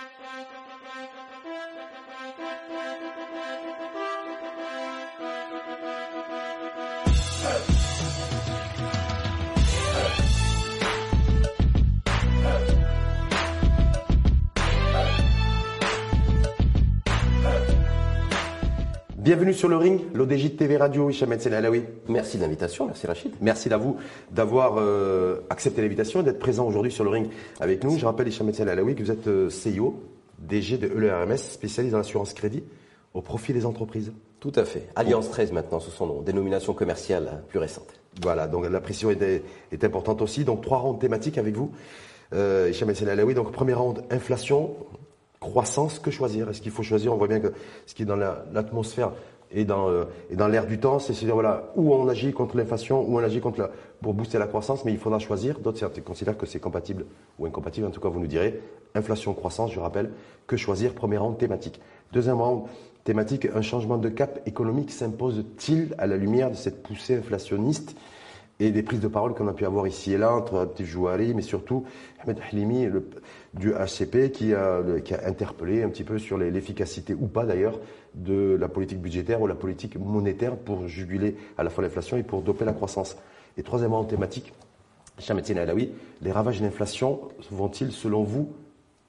Thank you. Bienvenue sur le ring, l'ODJ de TV Radio, Hicham El Alaoui. Merci de l'invitation, merci Rachid. Merci à vous d'avoir euh, accepté l'invitation et d'être présent aujourd'hui sur le ring avec nous. Je rappelle, Hicham El Alaoui, que vous êtes euh, CIO, DG de ELRMS, spécialiste dans l'assurance crédit au profit des entreprises. Tout à fait. Alliance 13 maintenant, sous son nom, dénomination commerciale plus récente. Voilà, donc la pression est, est importante aussi. Donc trois rondes thématiques avec vous. Euh, Hicham Alaoui, donc première ronde, inflation, croissance, que choisir Est-ce qu'il faut choisir? On voit bien que ce qui est dans l'atmosphère et dans, euh, dans l'air du temps, c'est dire voilà, où on agit contre l'inflation, où on agit contre pour booster la croissance, mais il faudra choisir. D'autres considèrent que c'est compatible ou incompatible, en tout cas vous nous direz. Inflation, croissance, je rappelle, que choisir Premier round thématique. Deuxième round thématique, un changement de cap économique s'impose-t-il à la lumière de cette poussée inflationniste et des prises de parole qu'on a pu avoir ici et là entre Abdel Jouari, mais surtout Ahmed Halimi du HCP qui a, qui a interpellé un petit peu sur l'efficacité ou pas d'ailleurs de la politique budgétaire ou la politique monétaire pour juguler à la fois l'inflation et pour doper la croissance. Et troisièmement, thématique, Chametine Alaoui, les ravages de l'inflation vont-ils, selon vous,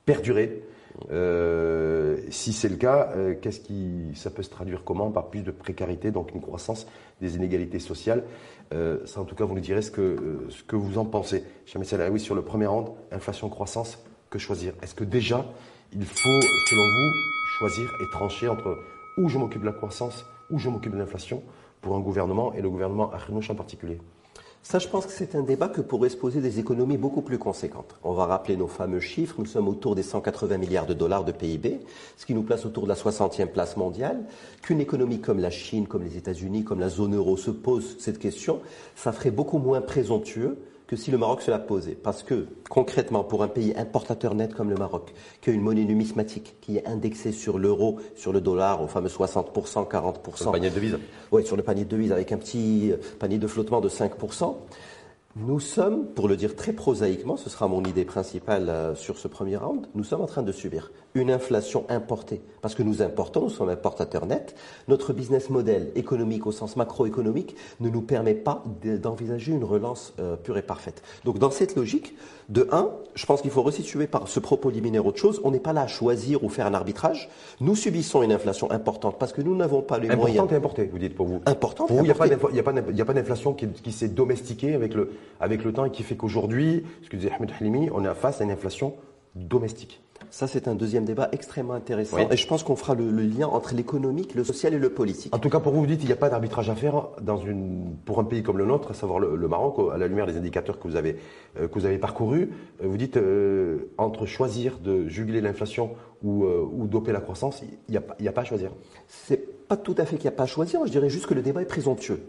perdurer? Euh, si c'est le cas, euh, qu'est-ce qui, ça peut se traduire comment Par plus de précarité, donc une croissance des inégalités sociales? Euh, ça, en tout cas, vous nous direz ce que, ce que vous en pensez. Chamet oui, sur le premier rang, inflation, croissance, que choisir Est-ce que déjà, il faut, selon vous, choisir et trancher entre où je m'occupe de la croissance, où je m'occupe de l'inflation pour un gouvernement et le gouvernement Arnouch en particulier? Ça, je pense que c'est un débat que pourrait se poser des économies beaucoup plus conséquentes. On va rappeler nos fameux chiffres. Nous sommes autour des 180 milliards de dollars de PIB, ce qui nous place autour de la 60e place mondiale. Qu'une économie comme la Chine, comme les États-Unis, comme la zone euro se pose cette question, ça ferait beaucoup moins présomptueux que si le Maroc se l'a posé. Parce que, concrètement, pour un pays importateur net comme le Maroc, qui a une monnaie numismatique qui est indexée sur l'euro, sur le dollar, au fameux 60%, 40%. Sur le panier de devises Oui, sur le panier de devises, avec un petit panier de flottement de 5%. Nous sommes, pour le dire très prosaïquement, ce sera mon idée principale euh, sur ce premier round, nous sommes en train de subir une inflation importée. Parce que nous importons, nous sommes importateurs nets. Notre business model économique au sens macroéconomique ne nous permet pas d'envisager une relance euh, pure et parfaite. Donc dans cette logique, de un, je pense qu'il faut resituer par ce propos liminaire autre chose. On n'est pas là à choisir ou faire un arbitrage. Nous subissons une inflation importante parce que nous n'avons pas les moyens. Importante et importée, vous dites pour vous. Importante. Pour vous, il n'y a pas d'inflation qui, qui s'est domestiquée avec le, avec le temps et qui fait qu'aujourd'hui, ce que disait Ahmed Halimi, on est face à une inflation domestique. Ça, c'est un deuxième débat extrêmement intéressant. Et je pense qu'on fera le, lien entre l'économique, le social et le politique. En tout cas, pour vous, vous dites qu'il n'y a pas d'arbitrage à faire dans une, pour un pays comme le nôtre, à savoir le, Maroc, à la lumière des indicateurs que vous avez, euh, que vous avez parcourus. Euh, vous dites, euh, entre choisir de juguler l'inflation ou, ou, doper la croissance, il n'y a, a, pas à choisir. C'est pas tout à fait qu'il n'y a pas à choisir. Je dirais juste que le débat est présomptueux.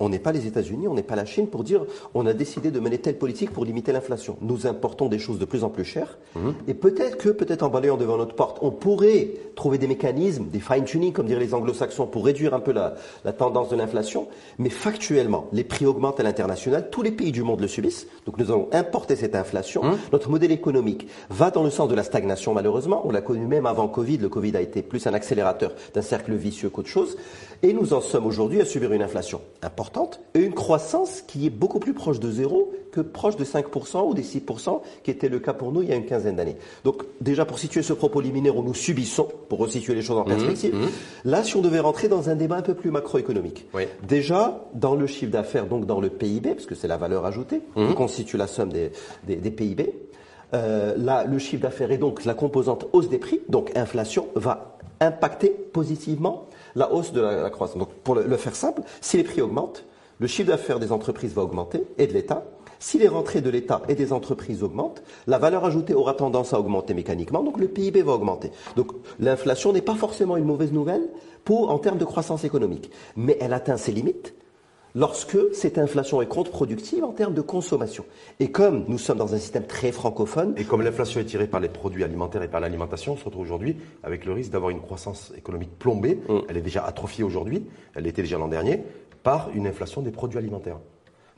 On n'est pas les États-Unis, on n'est pas la Chine pour dire on a décidé de mener telle politique pour limiter l'inflation. Nous importons des choses de plus en plus chères mhm. et peut-être que, peut-être en balayant devant notre porte, on pourrait trouver des mécanismes, des fine-tuning, comme diraient les anglo-saxons, pour réduire un peu la, tendance de l'inflation. Mais factuellement, les prix augmentent à l'international, tous les pays du monde le subissent. Donc nous allons importer cette inflation. Mhm. Notre modèle économique va dans le sens de la stagnation, malheureusement. On l'a connu même avant Covid. Le Covid a été plus un accélérateur d'un cercle vicieux qu'autre chose. Et nous en sommes aujourd'hui à subir une inflation importante et une croissance qui est beaucoup plus proche de zéro que proche de 5% ou des 6% qui était le cas pour nous il y a une quinzaine d'années. Donc déjà pour situer ce propos liminaire où nous subissons, pour resituer les choses en mmh, perspective, mmh. là si on devait rentrer dans un débat un peu plus macroéconomique, déjà dans le chiffre d'affaires, donc dans le PIB, parce que c'est la valeur ajoutée mmh. qui constitue la somme des, des, PIB, euh, là, le chiffre d'affaires et donc la composante hausse des prix, donc inflation, va impacter positivement la hausse de la, croissance. Donc, pour le, faire simple, si les prix augmentent, le chiffre d'affaires des entreprises va augmenter et de l'État. Si les rentrées de l'État et des entreprises augmentent, la valeur ajoutée aura tendance à augmenter mécaniquement, donc le PIB va augmenter. Donc l'inflation n'est pas forcément une mauvaise nouvelle pour, en termes de croissance économique, mais elle atteint ses limites lorsque cette inflation est contre-productive en termes de consommation. Et comme nous sommes dans un système très francophone... Et comme l'inflation est tirée par les produits alimentaires et par l'alimentation, on se retrouve aujourd'hui avec le risque d'avoir une croissance économique plombée. Mm. Elle est déjà atrophiée aujourd'hui, elle l'était déjà l'an dernier, par une inflation des produits alimentaires.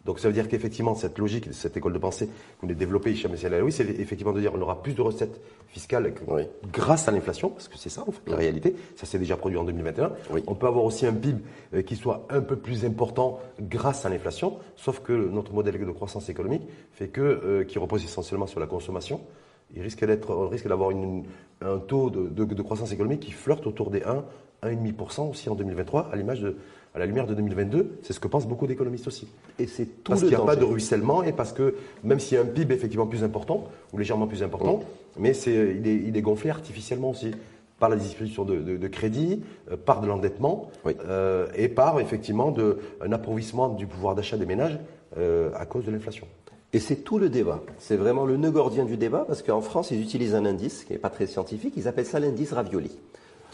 Donc ça veut dire qu'effectivement, cette logique, cette école de pensée que vous avez développée, Hicham oui, c'est effectivement de dire qu'on aura plus de recettes fiscales grâce à l'inflation, parce que c'est ça en fait la réalité. Ça s'est déjà produit en 2021. On peut avoir aussi un PIB euh, qui soit un peu plus important grâce à l'inflation, sauf que notre modèle de croissance économique fait que, euh, qui repose essentiellement sur la consommation, il risque d'être, on risque d'avoir un taux de, de, croissance économique qui flirte autour des 1, 1,5% aussi en 2023, à l'image de à la lumière de 2022. C'est ce que pensent beaucoup d'économistes aussi. Et c'est tout Parce qu'il n'y a pas de ruissellement et parce que même s'il y a un PIB effectivement plus important, ou légèrement plus important, mais c'est, il, est, il est gonflé artificiellement aussi par la distribution de, crédit, euh, par de l'endettement euh, et par effectivement de, un appauvrissement du pouvoir d'achat des ménages euh, à cause de l'inflation. Et c'est tout le débat. C'est vraiment le nœud gordien du débat parce qu'en France, ils utilisent un indice qui n'est pas très scientifique. Ils appellent ça l'indice ravioli.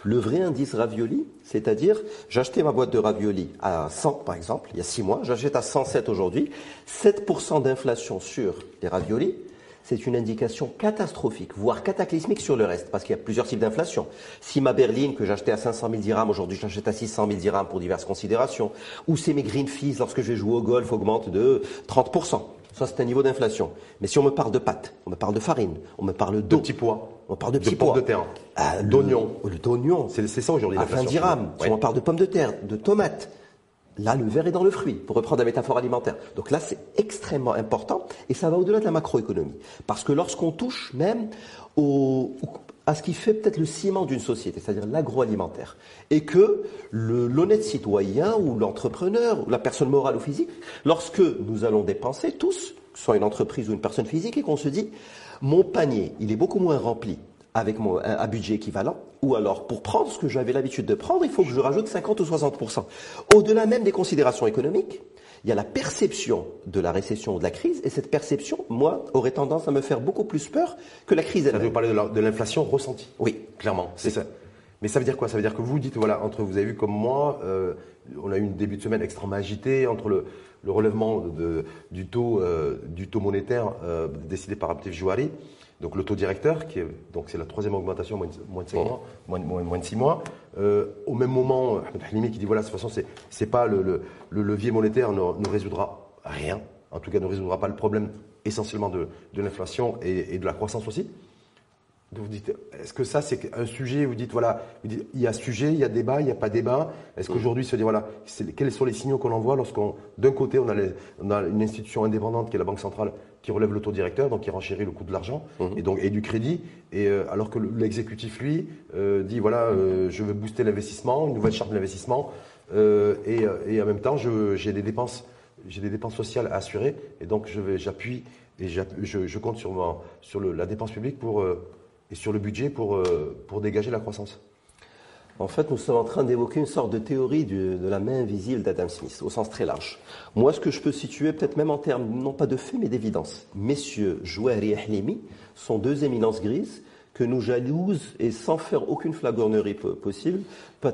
Le vrai indice ravioli, c'est-à-dire, j'achetais ma boîte de ravioli à 100 par exemple, il y a 6 mois, j'achète à 107 aujourd'hui, 7% d'inflation sur les raviolis, c'est une indication catastrophique, voire cataclysmique sur le reste, parce qu'il y a plusieurs types d'inflation. Si ma berline que j'achetais à 500 000 dirhams, aujourd'hui j'achète à 600 000 dirhams pour diverses considérations, ou c'est mes green fees lorsque je vais jouer au golf augmente de 30%. Ça, c'est un niveau d'inflation. Mais si on me parle de pâtes, on me parle de farine, on me parle d'eau. De. On parle de petits pois. de terre. Ah, d'oignons. D'oignons. C'est ça aujourd'hui À 20 dirhams. Si on parle de pommes de terre, de tomates. Là, le verre est dans le fruit, pour reprendre la métaphore alimentaire. Donc là, c'est extrêmement important et ça va au-delà de la macroéconomie. Parce que lorsqu'on touche même au, à ce qui fait peut-être le ciment d'une société, c'est-à-dire l'agroalimentaire, et que l'honnête citoyen ou l'entrepreneur ou la personne morale ou physique, lorsque nous allons dépenser tous, soit une entreprise ou une personne physique, et qu'on se dit mon panier, il est beaucoup moins rempli avec mon, un, budget équivalent, ou alors pour prendre ce que j'avais l'habitude de prendre, il faut que je rajoute 50 ou 60% Au-delà même des considérations économiques, il y a la perception de la récession ou de la crise, et cette perception, moi, aurait tendance à me faire beaucoup plus peur que la crise elle-même. Vous parlez de l'inflation ressentie. Oui. Clairement, c'est ça. Mais ça veut dire quoi? Ça veut dire que vous dites, voilà, entre vous avez vu comme moi, euh, on a eu une début de semaine extrêmement agité entre le, le relèvement de, du, taux, euh, du taux monétaire euh, décidé par Abdel Jouari, donc le taux directeur, qui est, donc c'est la troisième augmentation moins de, moins de, 6 mois, moins, moins, de six mois. Euh, au même moment, Halimi qui dit voilà, de toute façon, c'est, c'est pas le, le, le, levier monétaire ne, ne, résoudra rien, en tout cas ne résoudra pas le problème essentiellement de, de l'inflation et, et de la croissance aussi vous dites, est-ce que ça c'est un sujet Vous dites voilà, il y a sujet, il y a débat, il n'y a pas débat. Est-ce mm. qu'aujourd'hui se dit voilà, quels sont les signaux qu'on envoie lorsqu'on, d'un côté, on a, on a, une institution indépendante qui est la Banque centrale qui relève le taux directeur, donc qui renchérit le coût de l'argent mm-hmm. et donc et du crédit, et euh, alors que l'exécutif lui euh, dit voilà, euh, je veux booster l'investissement, une nouvelle charte d'investissement, et, et, en même temps j'ai des dépenses, j'ai des dépenses sociales à assurer, et donc je vais, j'appuie et je, je, compte sur, sur le, la dépense publique pour et sur le budget pour, euh, pour dégager la croissance en fait, nous sommes en train d'évoquer une sorte de théorie de la main invisible d'Adam Smith, au sens très large. Moi, ce que je peux situer, peut-être même en termes, non pas de fait, mais d'évidence. Messieurs Jouari et Hlimi sont deux éminences grises que nous jalousent, et sans faire aucune flagornerie possible,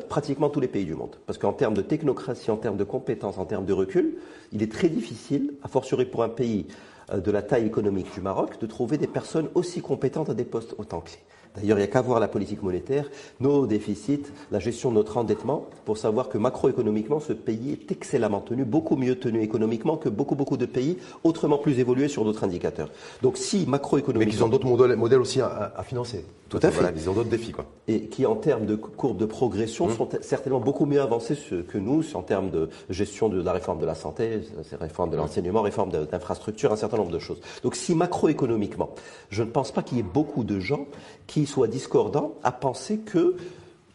pratiquement tous les pays du monde. Parce qu'en termes de technocratie, en termes de compétences, en termes de recul, il est très difficile, a fortiori pour un pays de la taille économique du Maroc, de trouver des personnes aussi compétentes à des postes autant clés. D'ailleurs, il n'y a qu'à voir la politique monétaire, nos déficits, la gestion de notre endettement, pour savoir que macroéconomiquement, ce pays est excellemment tenu, beaucoup mieux tenu économiquement que beaucoup, beaucoup de pays autrement plus évolués sur d'autres indicateurs. Donc si macroéconomiquement... Mais qu'ils ont d'autres modèles, aussi à, financer. Tout à fait. ils ont d'autres défis. Quoi. Et qui, en termes de courbe de progression, mmh. sont certainement beaucoup mieux avancés que nous en termes de gestion de la réforme de la santé, réforme de mmh. l'enseignement, réforme d'infrastructures, un certain nombre de choses. Donc si macroéconomiquement, je ne pense pas qu'il y ait beaucoup de gens qui soit discordant à penser que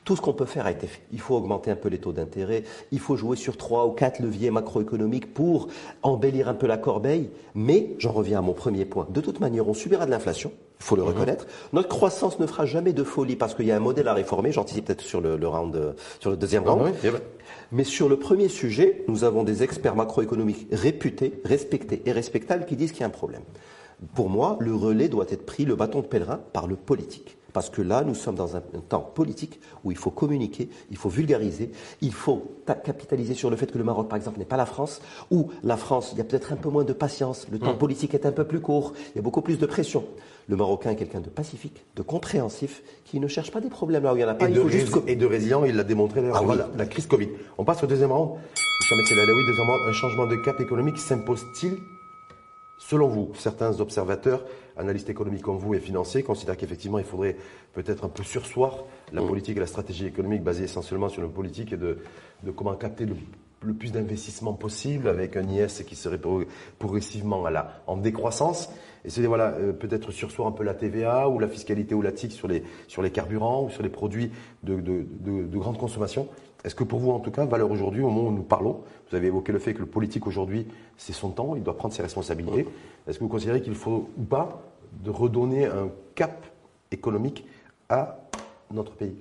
tout ce qu'on peut faire a été fait. Il faut augmenter un peu les taux d'intérêt, il faut jouer sur trois ou quatre leviers macroéconomiques pour embellir un peu la corbeille, mais j'en reviens à mon premier point. De toute manière, on subira de l'inflation, il faut le mhm. reconnaître. Notre croissance ne fera jamais de folie parce qu'il y a un modèle à réformer, j'anticipe peut-être sur le, round, sur le deuxième round. Mais sur le premier sujet, nous avons des experts macroéconomiques réputés, respectés et respectables qui disent qu'il y a un problème. Pour moi, le relais doit être pris, le bâton de pèlerin, par le politique. Parce que là, nous sommes dans un, temps politique où il faut communiquer, il faut vulgariser, il faut capitaliser sur le fait que le Maroc, par exemple, n'est pas la France, ou la France, il y a peut-être un peu moins de patience, le temps mm. politique est un peu plus court, il y a beaucoup plus de pression. Le Marocain est quelqu'un de pacifique, de compréhensif, qui ne cherche pas des problèmes là où il n'y en a pas. Et, de, résilient, il l'a démontré d'ailleurs ah, la, crise Covid. On passe au deuxième round. oui, désormais, un changement de cap économique s'impose-t-il Selon vous, certains observateurs, analystes économiques comme vous et financiers, considèrent qu'effectivement, il faudrait peut-être un peu sursoir la mm. politique et la stratégie économique basée essentiellement sur une politique de, de comment capter le, plus d'investissements possible avec un IS qui serait progressivement à la, en décroissance. Et c'est voilà, euh, peut-être sursoir un peu la TVA ou la fiscalité ou la TIC sur les, sur les carburants ou sur les produits de, de, de grande consommation. Est-ce que pour vous, en tout cas, valeur aujourd'hui, au moment où nous parlons, vous avez évoqué le fait que le politique aujourd'hui, c'est son temps, il doit prendre ses responsabilités. Est-ce que vous considérez qu'il faut ou pas de redonner un cap économique à notre pays?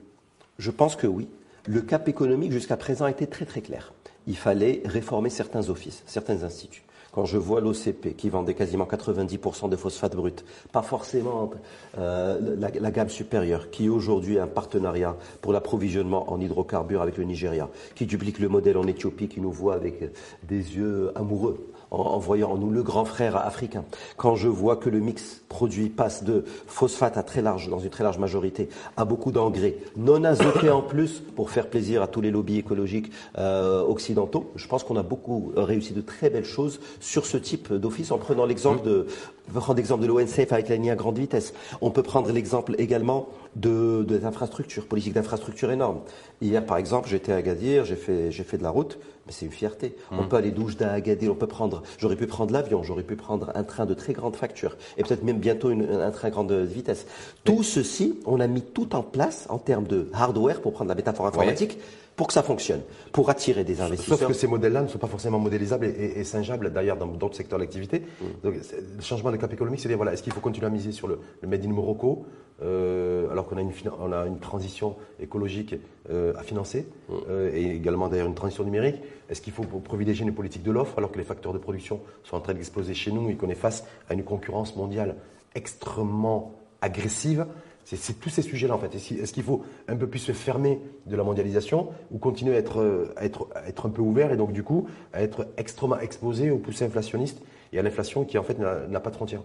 Je pense que oui. Le cap économique jusqu'à présent été très très clair. Il fallait réformer certains offices, certains instituts. Quand je vois l'OCP qui vendait quasiment 90% de phosphate brut, pas forcément euh, la, gamme supérieure, qui aujourd'hui a un partenariat pour l'approvisionnement en hydrocarbures avec le Nigeria, qui duplique le modèle en Éthiopie, qui nous voit avec des yeux amoureux en, voyant en nous le grand frère africain. Quand je vois que le mix produit passe de phosphate à très large, dans une très large majorité, à beaucoup d'engrais non azotés en plus pour faire plaisir à tous les lobbies écologiques euh, occidentaux, je pense qu'on a beaucoup réussi de très belles choses sur ce type d'office en prenant l'exemple de, prendre l'exemple de l'ONCF avec la ligne à grande vitesse. On peut prendre l'exemple également de, de l'infrastructure, politique d'infrastructure énorme. Hier, par exemple, j'étais à fait, j'ai fait de la route, mais c'est une fierté. On mm. peut aller d'Oujda à Agadir, on peut prendre, j'aurais pu prendre l'avion, j'aurais pu prendre un train de très grande facture, et peut-être même bientôt un train grande vitesse. Tout ceci, on a mis tout en place en termes de hardware, pour prendre la métaphore informatique, pour que ça fonctionne, pour attirer des investisseurs. Sauf que ces modèles-là ne sont pas forcément modélisables et, et, singeables d'ailleurs dans d'autres secteurs d'activité. Mm. Donc, le changement de cap économique, c'est dire voilà, est-ce qu'il faut continuer à miser sur le, Made in Morocco euh, alors qu'on a une, on a une transition écologique euh, à financer mm. euh, et également d'ailleurs une transition numérique? Est-ce qu'il faut privilégier une politique de l'offre alors que les facteurs de production sont en train d'exploser chez nous et qu'on est face à une concurrence mondiale extrêmement agressive? C'est tous ces sujets-là en fait. Est-ce qu'il faut un peu plus se fermer de la mondialisation ou continuer à être, être, être un peu ouvert et donc du coup à être extrêmement exposé aux poussées inflationnistes et à l'inflation qui en fait n'a pas de frontières?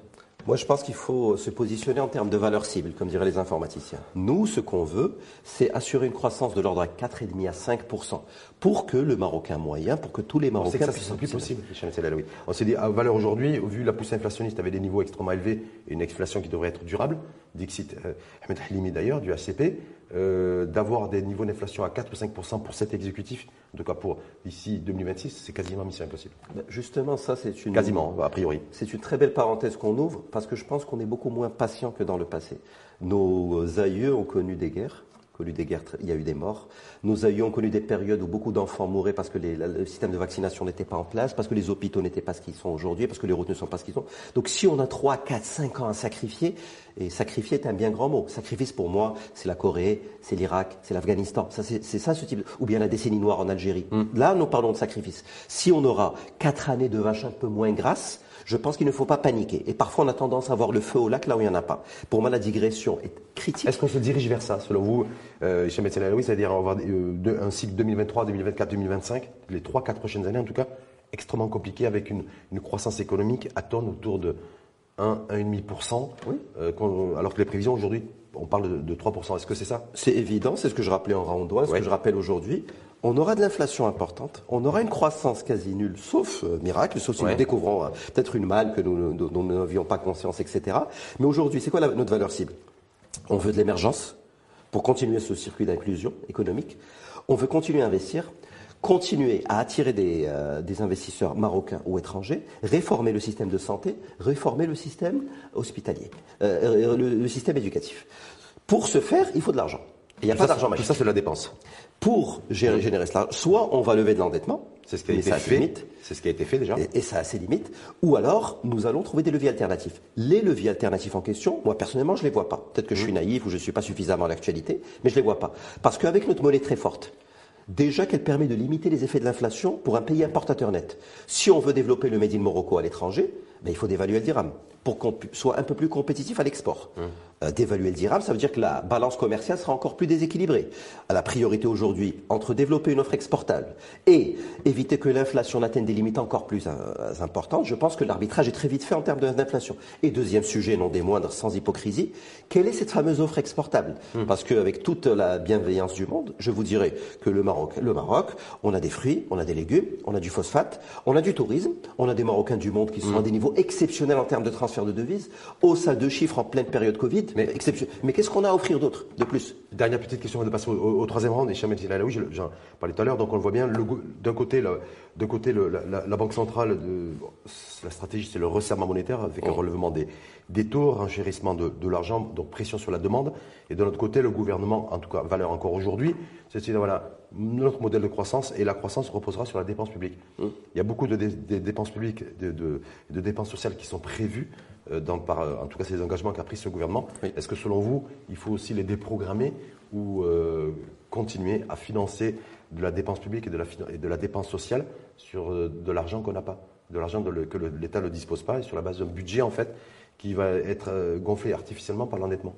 Moi, je pense qu'il faut se positionner en termes de valeur cible, comme diraient les informaticiens. Nous, ce qu'on veut, c'est assurer une croissance de l'ordre à 4,5 à 5 pour que le Marocain moyen, pour que tous les Marocains. On sait que ça, plus possible, On s'est dit, à valeur aujourd'hui, au vu de la poussée inflationniste avec des niveaux extrêmement élevés et une inflation qui devrait être durable, Dixit euh, Ahmed Halimi d'ailleurs, du ACP, euh, d'avoir des niveaux d'inflation à 4 ou 5 pour cet exécutif, en tout cas pour ici 2026, c'est quasiment mission impossible. Ben, justement, ça c'est une quasiment a priori. C'est une très belle parenthèse qu'on ouvre parce que je pense qu'on est beaucoup moins patient que dans le passé. Nos aïeux ont connu des guerres, connu des guerres, il y a eu des morts. Nos aïeux ont connu des périodes où beaucoup d'enfants mouraient parce que les, le système de vaccination n'était pas en place, parce que les hôpitaux n'étaient pas ce qu'ils sont aujourd'hui, parce que les routes ne sont pas ce qu'ils sont. Donc si on a 3, 4, 5 ans à sacrifier, et sacrifier est un bien grand mot. Sacrifice pour moi, c'est la Corée, c'est l'Irak, c'est l'Afghanistan. Ça, c'est ça ce type. Ou bien la décennie noire en Algérie. Hmm. Là, nous parlons de sacrifice. Si on aura 4 années de vaches un peu moins grasses, je pense qu'il ne faut pas paniquer. Et parfois, on a tendance à voir le feu au lac là où il n'y en a pas. Pour moi, la digression est critique. Est-ce qu'on se dirige vers ça, selon vous, euh, chez Médecins oui, c'est-à-dire avoir euh, un cycle 2023, 2024, 2025, les 3-4 prochaines années en tout cas, extrêmement compliqué avec une, croissance économique à tourne autour de 1, 1,5%, oui. Euh, alors que les prévisions aujourd'hui, on parle de, 3%. Est-ce que c'est ça? C'est évident, c'est ce que je rappelais en round ce que je rappelle aujourd'hui on aura de l'inflation importante, on aura une croissance quasi nulle, sauf euh, miracle, sauf si nous découvrons euh, peut-être une malle que nous, dont nous n'avions pas conscience, etc. Mais aujourd'hui, c'est quoi notre valeur cible? On veut de l'émergence pour continuer ce circuit d'inclusion économique. On veut continuer à investir, continuer à attirer des, euh, investisseurs marocains ou étrangers, réformer le système de santé, réformer le système hospitalier, le, système éducatif. Pour ce faire, il faut de l'argent. Il n'y a pas d'argent magique. Tout ça, c'est la dépense pour gérer, générer cela, soit on va lever de l'endettement, c'est ce qui a été fait. C'est ce qui a été fait déjà. Et, ça a ses limites. Ou alors, nous allons trouver des leviers alternatifs. Les leviers alternatifs en question, moi personnellement, je les vois pas. Peut-être que je suis mmh. naïf ou je ne suis pas suffisamment à l'actualité, mais je les vois pas. Parce qu'avec notre monnaie très forte, déjà qu'elle permet de limiter les effets de l'inflation pour un pays importateur net. Si on veut développer le Made in Morocco à l'étranger, ben, il faut dévaluer le dirham pour qu'on soit un peu plus compétitif à l'export. Hum. Euh, d'évaluer le dirham, ça veut dire que la balance commerciale sera encore plus déséquilibrée. La priorité aujourd'hui, entre développer une offre exportable et éviter que l'inflation n'atteigne des limites encore plus euh, importantes, je pense que l'arbitrage est très vite fait en termes d'inflation. Et deuxième sujet, non des moindres, sans hypocrisie, quelle est cette fameuse offre exportable? Hmm. Parce qu'avec toute la bienveillance du monde, je vous dirais que le Maroc, le Maroc, on a des fruits, on a des légumes, on a du phosphate, on a du tourisme, on a des Marocains du monde qui sont hmm. à des niveaux exceptionnels en termes de transfert de devises, hausse à deux chiffres en pleine période Covid, mais, mais qu'est-ce qu'on a à offrir d'autre, de plus? Dernière petite question, on va passer au, troisième round. Et oui, j'en parlais tout à l'heure, donc on le voit bien. D'un côté, d'un côté la, Banque centrale, de, la stratégie, c'est le resserrement monétaire avec un oh. relèvement des, des taux, renchérissement de, de l'argent, donc pression sur la demande. Et de l'autre côté, le gouvernement, en tout cas, valeur encore aujourd'hui, c'est de voilà, notre modèle de croissance et la croissance reposera sur la dépense publique. Mm. Il y a beaucoup de, dépenses publiques, de, de, dépenses sociales qui sont prévues, dans, par, euh, en tout cas, c'est des engagements qu'a pris ce gouvernement. Est-ce que selon vous, il faut aussi les déprogrammer ou euh, continuer à financer de la dépense publique et de la, et de la dépense sociale sur de l'argent qu'on n'a pas, de l'argent que l'État ne dispose pas et sur la base d'un budget en fait qui va être gonflé artificiellement par l'endettement?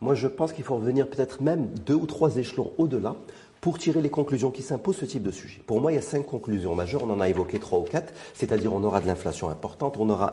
Moi, je pense qu'il faut revenir peut-être même deux ou trois échelons au-delà pour tirer les conclusions qui s'imposent ce type de sujet. Pour moi, il y a cinq conclusions majeures. On en a évoqué trois ou quatre. C'est-à-dire, on aura de l'inflation importante, on aura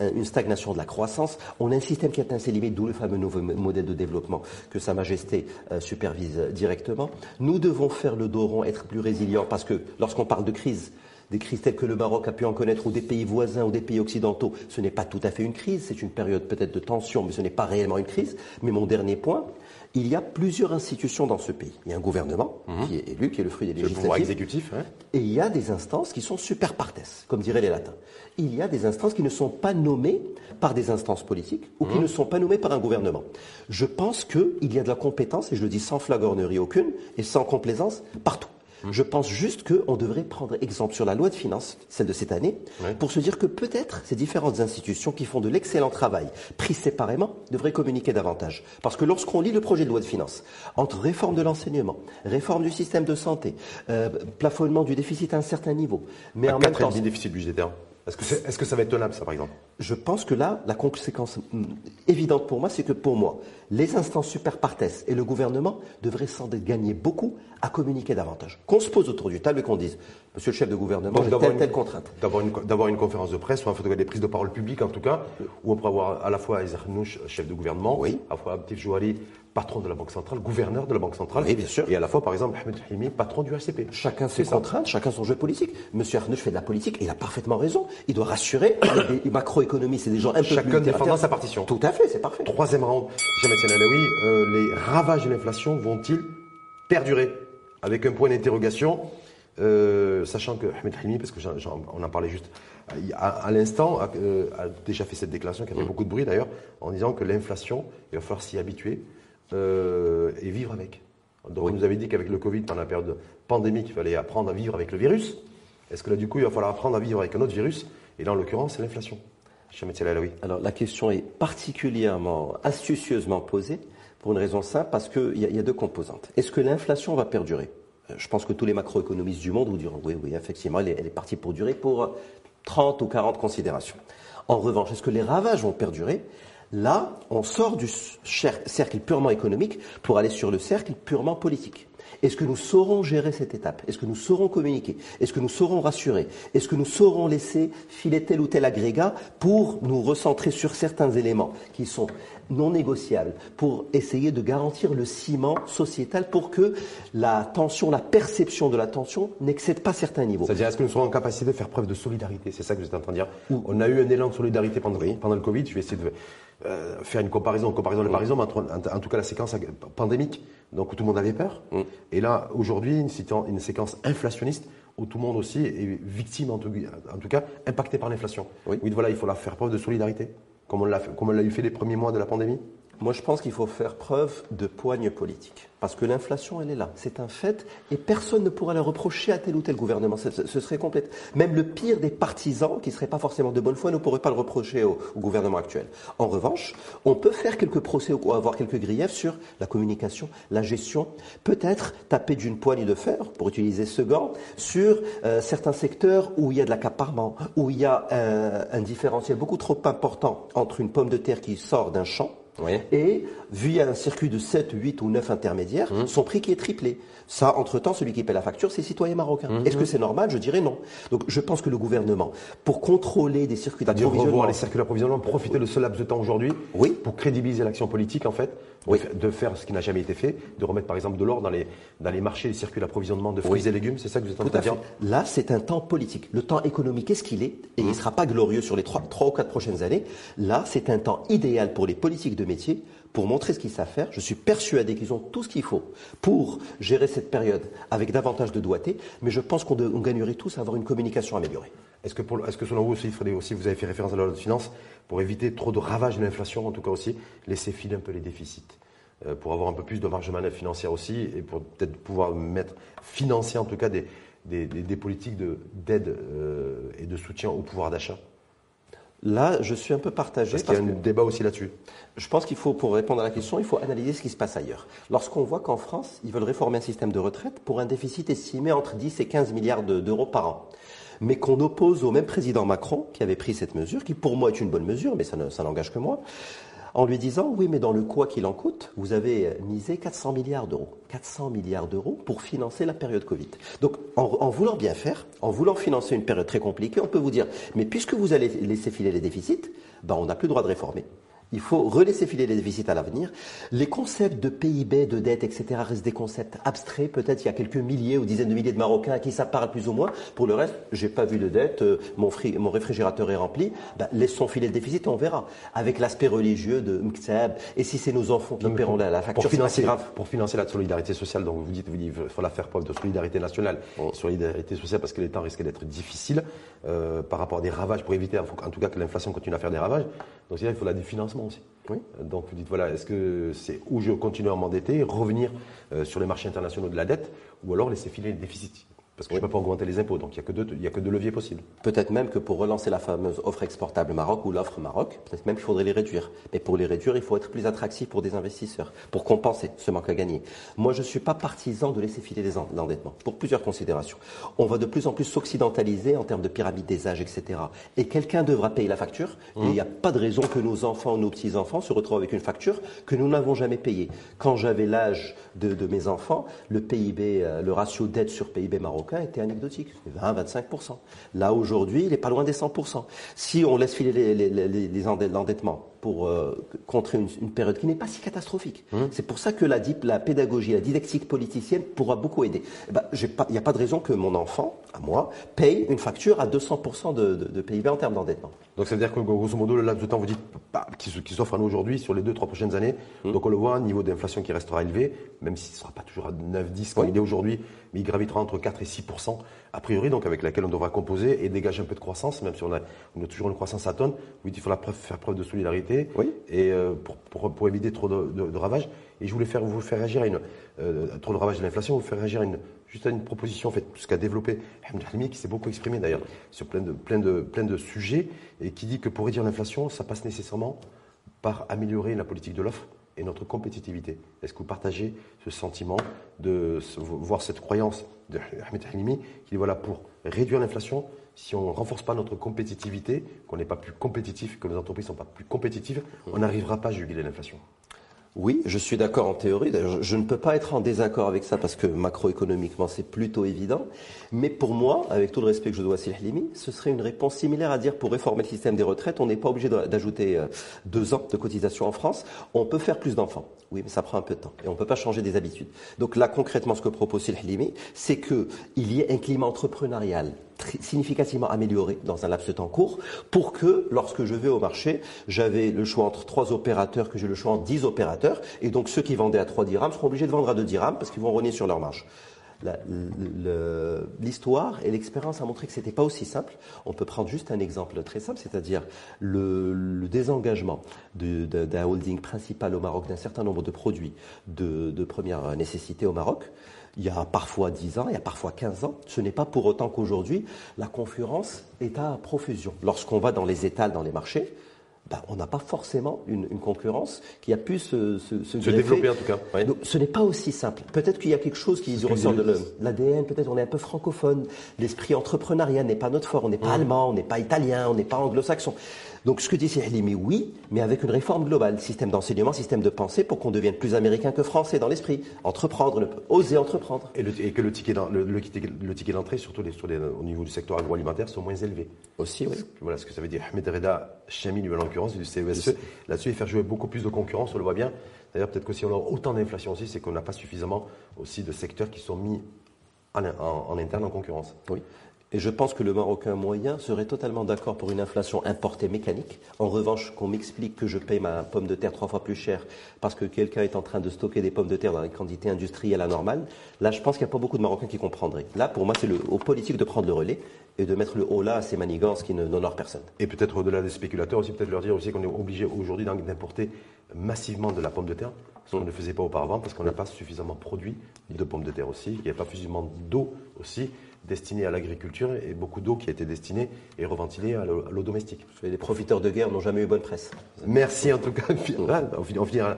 une stagnation de la croissance, on a un système qui atteint ses limites, d'où le fameux nouveau modèle de développement que Sa Majesté euh, supervise directement. Nous devons faire le dos rond, être plus résilients, parce que lorsqu'on parle de crise, des crises telles que le Maroc a pu en connaître ou des pays voisins ou des pays occidentaux, ce n'est pas tout à fait une crise, c'est une période peut-être de tension, mais ce n'est pas réellement une crise. Mais mon dernier point, il y a plusieurs institutions dans ce pays. Il y a un gouvernement mhm. qui est élu, qui est le fruit des législatives. Le pouvoir exécutif. Hein. Et il y a des instances qui sont super partes, comme diraient les latins. Il y a des instances qui ne sont pas nommées par des instances politiques ou qui mhm. ne sont pas nommées par un gouvernement. Je pense qu'il y a de la compétence, et je le dis sans flagornerie aucune et sans complaisance, partout. Je pense juste qu'on devrait prendre exemple sur la loi de finances, celle de cette année, pour se dire que peut-être ces différentes institutions qui font de l'excellent travail, pris séparément, devraient communiquer davantage. Parce que lorsqu'on lit le projet de loi de finances, entre réforme de l'enseignement, réforme du système de santé, euh, plafonnement du déficit à un certain niveau, mais en même temps... déficit budgétaire est-ce que, est, que, ça va être tenable, ça, par exemple? Je pense que là, la conséquence mm, évidente pour moi, c'est que pour moi, les instances super partes et le gouvernement devraient sans doute gagner beaucoup à communiquer davantage. Qu'on se pose autour du table et qu'on dise, monsieur le chef de gouvernement, j'ai telle, telle contrainte. D'avoir une, une, conférence de presse, ou en fait, des prises de parole publiques, en tout cas, où on pourrait avoir à la fois Isaac Nouch, chef de gouvernement, oui. à la fois Abdel Jouari, patron de la Banque centrale, gouverneur de la Banque centrale. Oui, bien sûr. Et à la fois, par exemple, Ahmed Himi, patron du HCP. Chacun ses contraintes, chacun son jeu politique. Monsieur Arnouch fait de la politique et il a parfaitement raison. Il doit rassurer. les macroéconomistes, c'est des gens un peu Chacun défendant sa partition. Tout à fait, c'est parfait. Troisième round, Jean-Médecin Alaoui, euh, les ravages de l'inflation vont-ils perdurer? Avec un point d'interrogation, euh, sachant que Ahmed Himi, parce que on en parlait juste à, l'instant, euh, a, déjà fait cette déclaration qui a fait mm. beaucoup de bruit d'ailleurs, en disant que l'inflation, il va falloir s'y habituer. Euh, et vivre avec. Donc, vous nous avez dit qu'avec le Covid, pendant la période pandémique, il fallait apprendre à vivre avec le virus. Est-ce que là, du coup, il va falloir apprendre à vivre avec un autre virus? Et là, en l'occurrence, c'est l'inflation. Alors, la question est particulièrement astucieusement posée pour une raison simple, parce qu'il y, a deux composantes. Est-ce que l'inflation va perdurer? Euh, Je pense que tous les macroéconomistes du monde vous diront oui, oui, effectivement, elle est, elle est partie pour durer pour 30 ou 40 considérations. En revanche, est-ce que les ravages vont perdurer? Là, on sort du cercle purement économique pour aller sur le cercle purement politique. Est-ce que nous saurons gérer cette étape? Est-ce que nous saurons communiquer? Est-ce que nous saurons rassurer? Est-ce que nous saurons laisser filer tel ou tel agrégat pour nous recentrer sur certains éléments qui sont non négociables, pour essayer de garantir le ciment sociétal pour que la tension, la perception de la tension n'excède pas certains niveaux? C'est-à-dire, est-ce que nous serons en capacité de faire preuve de solidarité? C'est ça que vous êtes en train de dire. On a eu un élan de solidarité pendant, pendant le Covid, je vais essayer de euh, faire une comparaison, comparaison de par exemple, entre, en, tout cas la séquence pandémique, donc où tout le monde avait peur, mm. et là, aujourd'hui, une, une, séquence inflationniste où tout le monde aussi est victime, en tout, en tout cas, impacté par l'inflation. Oui. voilà, il faut la faire preuve de solidarité, comme on l'a eu fait les premiers mois de la pandémie. Moi, je pense qu'il faut faire preuve de poigne politique. Parce que l'inflation, elle est là. C'est un fait. Et personne ne pourra la reprocher à tel ou tel gouvernement. Ce, serait complète. Même le pire des partisans, qui ne seraient pas forcément de bonne foi, ne pourrait pas le reprocher au, gouvernement actuel. En revanche, on peut faire quelques procès ou avoir quelques griefs sur la communication, la gestion. Peut-être taper d'une poignée de fer, pour utiliser ce gant, sur euh, certains secteurs où il y a de l'accaparement, où il y a un différentiel beaucoup trop important entre une pomme de terre qui sort d'un champ et via un circuit de 7, 8 ou 9 intermédiaires, mmh. son prix qui est triplé. Ça, entre-temps, celui qui paie la facture, c'est les citoyens marocains. Mmh. Est-ce que c'est normal? Je dirais non. Donc je pense que le gouvernement, pour contrôler des circuits d'approvisionnement... les circuits d'approvisionnement, profiter de ce laps de temps aujourd'hui oui. pour crédibiliser l'action politique, en fait, oui. de faire ce qui n'a jamais été fait, de remettre par exemple de l'or dans les, dans les marchés, les circuits d'approvisionnement de fruits et légumes, c'est ça que vous êtes en train de dire? Là, c'est un temps politique. Le temps économique, qu'est-ce qu'il est? Et il ne mmh. sera pas glorieux sur les 3, 3 ou 4 prochaines années. Là, c'est un temps idéal pour les politiques de métier pour montrer ce qu'ils savent faire. Je suis persuadé qu'ils ont tout ce qu'il faut pour gérer cette période avec davantage de doigté, mais je pense qu'on gagnerait tous à avoir une communication améliorée. Est-ce que, selon vous aussi, faudrait aussi, vous avez fait référence à la loi de finances, pour éviter trop de ravages de l'inflation, en tout cas aussi, laisser filer un peu les déficits euh, pour avoir un peu plus de marge de manœuvre financière aussi, et pour peut-être pouvoir mettre, financer en tout cas des, des, politiques d'aide euh, et de soutien au pouvoir d'achat? Là, je suis un peu partagé. Parce, qu'il y a un débat aussi là-dessus. Je pense qu'il faut, pour répondre à la question, il faut analyser ce qui se passe ailleurs. Lorsqu'on voit qu'en France, ils veulent réformer un système de retraite pour un déficit estimé entre 10 et 15 milliards d'euros par an, mais qu'on oppose au même président Macron qui avait pris cette mesure, qui pour moi est une bonne mesure, mais ça n'engage que moi, en lui disant oui, mais dans le quoi qu'il en coûte, vous avez misé 400 milliards d'euros. 400 milliards d'euros pour financer la période Covid. Donc, en, voulant bien faire, en voulant financer une période très compliquée, on peut vous dire mais puisque vous allez laisser filer les déficits, ben on n'a plus le droit de réformer. Il faut relaisser filer les déficits à l'avenir. Les concepts de PIB, de dette, etc. restent des concepts abstraits. Peut-être il y a quelques milliers ou dizaines de milliers de Marocains à qui ça parle plus ou moins. Pour le reste, j'ai pas vu de dette. Euh, mon, mon réfrigérateur est rempli. Ben, laissons filer le déficit, on verra. Avec l'aspect religieux de Mktab. Et si c'est nos enfants qui paieront la, facture, pour financer, grave. Pour financer la solidarité sociale, donc vous dites, vous dites, il faut la faire preuve de solidarité nationale, solidarité sociale parce que les temps risquent d'être difficiles euh, par rapport à des ravages, pour éviter en tout cas que l'inflation continue à faire des ravages. Donc il faut la du financement Donc vous dites, voilà, est-ce que c'est où je continue à m'endetter, revenir euh, sur les marchés internationaux de la dette, ou alors laisser filer le déficit parce que je ne peux pas augmenter les impôts, donc il n'y a, que deux, il y a que deux leviers possibles. Peut-être même que pour relancer la fameuse offre exportable Maroc ou l'offre Maroc, peut-être même qu'il faudrait les réduire. Mais pour les réduire, il faut être plus attractif pour des investisseurs, pour compenser ce manque à gagner. Moi, je ne suis pas partisan de laisser filer l'endettement, pour plusieurs considérations. On va de plus en plus s'occidentaliser en termes de pyramide des âges, etc. Et quelqu'un devra payer la facture, et il n'y a pas de raison que nos enfants, nos petits-enfants se retrouvent avec une facture que nous n'avons jamais payée. Quand j'avais l'âge de, mes enfants, le PIB, euh, le ratio dette sur PIB marocain, était anecdotique, 20-25%. Là, aujourd'hui, il n'est pas loin des 100%. Si on laisse filer l'endettement pour euh, contrer une, période qui n'est pas si catastrophique. Hum. C'est pour ça que la, la, pédagogie, la didactique politicienne pourra beaucoup aider. Eh ben, il n'y a pas de raison que mon enfant, à moi, paye une facture à 200% de, PIB en termes d'endettement. Donc ça veut dire que grosso modo, le laps de temps, vous dites, bah, qui, s'offre à nous aujourd'hui sur les 2-3 prochaines années, hum. donc on le voit, un niveau d'inflation qui restera élevé, même s'il ne sera pas toujours à 9-10 comme il est aujourd'hui, mais il gravitera entre 4 et 6% a priori, donc avec laquelle on devra composer et dégager un peu de croissance, même si on a, on a toujours une croissance à tonne. Oui, il faut faire preuve de solidarité et euh, pour, pour, éviter trop de, ravages. Et je voulais faire, vous faire réagir à une, euh, trop de ravages de l'inflation, vous faire réagir à une, juste à une proposition en fait, ce qu'a développé Hamid qui s'est beaucoup exprimé d'ailleurs sur plein de, plein, de, plein de sujets et qui dit que pour réduire l'inflation, ça passe nécessairement par améliorer la politique de l'offre et notre compétitivité. Est-ce que vous partagez ce sentiment de voir cette croyance de Ahmed Halimi qui dit voilà, pour réduire l'inflation, si on ne renforce pas notre compétitivité, qu'on n'est pas plus compétitif, que nos entreprises ne sont pas plus compétitives, on n'arrivera pas à juguler l'inflation. Oui, je suis d'accord en théorie. D'ailleurs, je ne peux pas être en désaccord avec ça parce que macroéconomiquement, c'est plutôt évident. Mais pour moi, avec tout le respect que je dois à Silhlimi, ce serait une réponse similaire à dire pour réformer le système des retraites, on n'est pas obligé d'ajouter euh, deux ans de cotisation en France. On peut faire plus d'enfants. Oui, mais ça prend un peu de temps. Et on ne peut pas changer des habitudes. Donc là, concrètement, ce que propose Silhlimi, c'est qu'il y ait un climat entrepreneurial significativement amélioré dans un laps de temps court pour que, lorsque je vais au marché, j'avais le choix entre trois opérateurs, que j'ai le choix entre dix opérateurs, et donc ceux qui vendaient à 3 dirhams seront obligés de vendre à 2 dirhams parce qu'ils vont renier sur leur marge. l'histoire et l'expérience a montré que c'était pas aussi simple. On peut prendre juste un exemple très simple, c'est-à-dire le, désengagement d'un holding principal au Maroc d'un certain nombre de produits de, de première nécessité au Maroc il y a parfois 10 ans, il y a parfois 15 ans. Ce n'est pas pour autant qu'aujourd'hui, la concurrence est à profusion. Lorsqu'on va dans les étals, dans les marchés, ben, on n'a pas forcément une, concurrence qui a pu se, se, développer en tout cas. ce n'est pas aussi simple. Peut-être qu'il y a quelque chose qui ressort de l'ADN, peut-être on est un peu francophone, l'esprit entrepreneurial n'est pas notre fort, on n'est pas mmh. allemand, on n'est pas italien, on n'est pas anglo-saxon. Donc ce que dit Halimi, oui, mais avec une réforme globale, système d'enseignement, système de pensée, pour qu'on devienne plus américain que français dans l'esprit. Entreprendre, oser entreprendre. Et, que le ticket, d'entrée, surtout au niveau du secteur agroalimentaire, soit moins élevé. Aussi, oui. Voilà ce que ça veut dire. Ahmed Reda Chami, en l'occurrence, du CESE, là-dessus, il faire jouer beaucoup plus de concurrence, on le voit bien. D'ailleurs, peut-être que si on a autant d'inflation aussi, c'est qu'on n'a pas suffisamment aussi de secteurs qui sont mis en, en interne en concurrence. Oui. Et je pense que le Marocain moyen serait totalement d'accord pour une inflation importée mécanique. En revanche, qu'on m'explique que je paye ma pomme de terre trois fois plus cher parce que quelqu'un est en train de stocker des pommes de terre dans des quantités industrielles anormales, là, je pense qu'il n'y a pas beaucoup de Marocains qui comprendraient. Là, pour moi, c'est aux politiques de prendre le relais et de mettre le haut là à ces manigances qui ne n'honorent personne. Et peut-être au-delà des spéculateurs aussi, peut-être leur dire aussi qu'on est obligé aujourd'hui d'importer massivement de la pomme de terre, ce qu'on ne faisait pas auparavant parce qu'on n'a pas suffisamment produit de pommes de terre aussi, il n'y a pas suffisamment d'eau aussi destinée à l'agriculture et beaucoup d'eau qui a été destinée et reventilée à l'eau domestique. Les profiteurs de guerre n'ont jamais eu bonne presse. Merci en tout cas. On finira,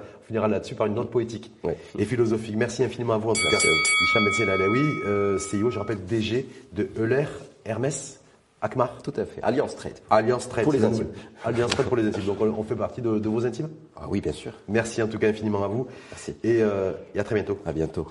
là-dessus par une note poétique et philosophique. Merci infiniment à vous en tout cas. Hicham Ben Alaoui, euh, CEO, je rappelle, DG de Euler Hermès. Akmar Tout à fait. Alliance Trade. Alliance Trade. Pour les intimes. Alliance Trade pour les intimes. Donc on, fait partie de, vos intimes? Ah Oui, bien sûr. Merci en tout cas infiniment à vous. Merci. Et, euh, et à très bientôt. À bientôt.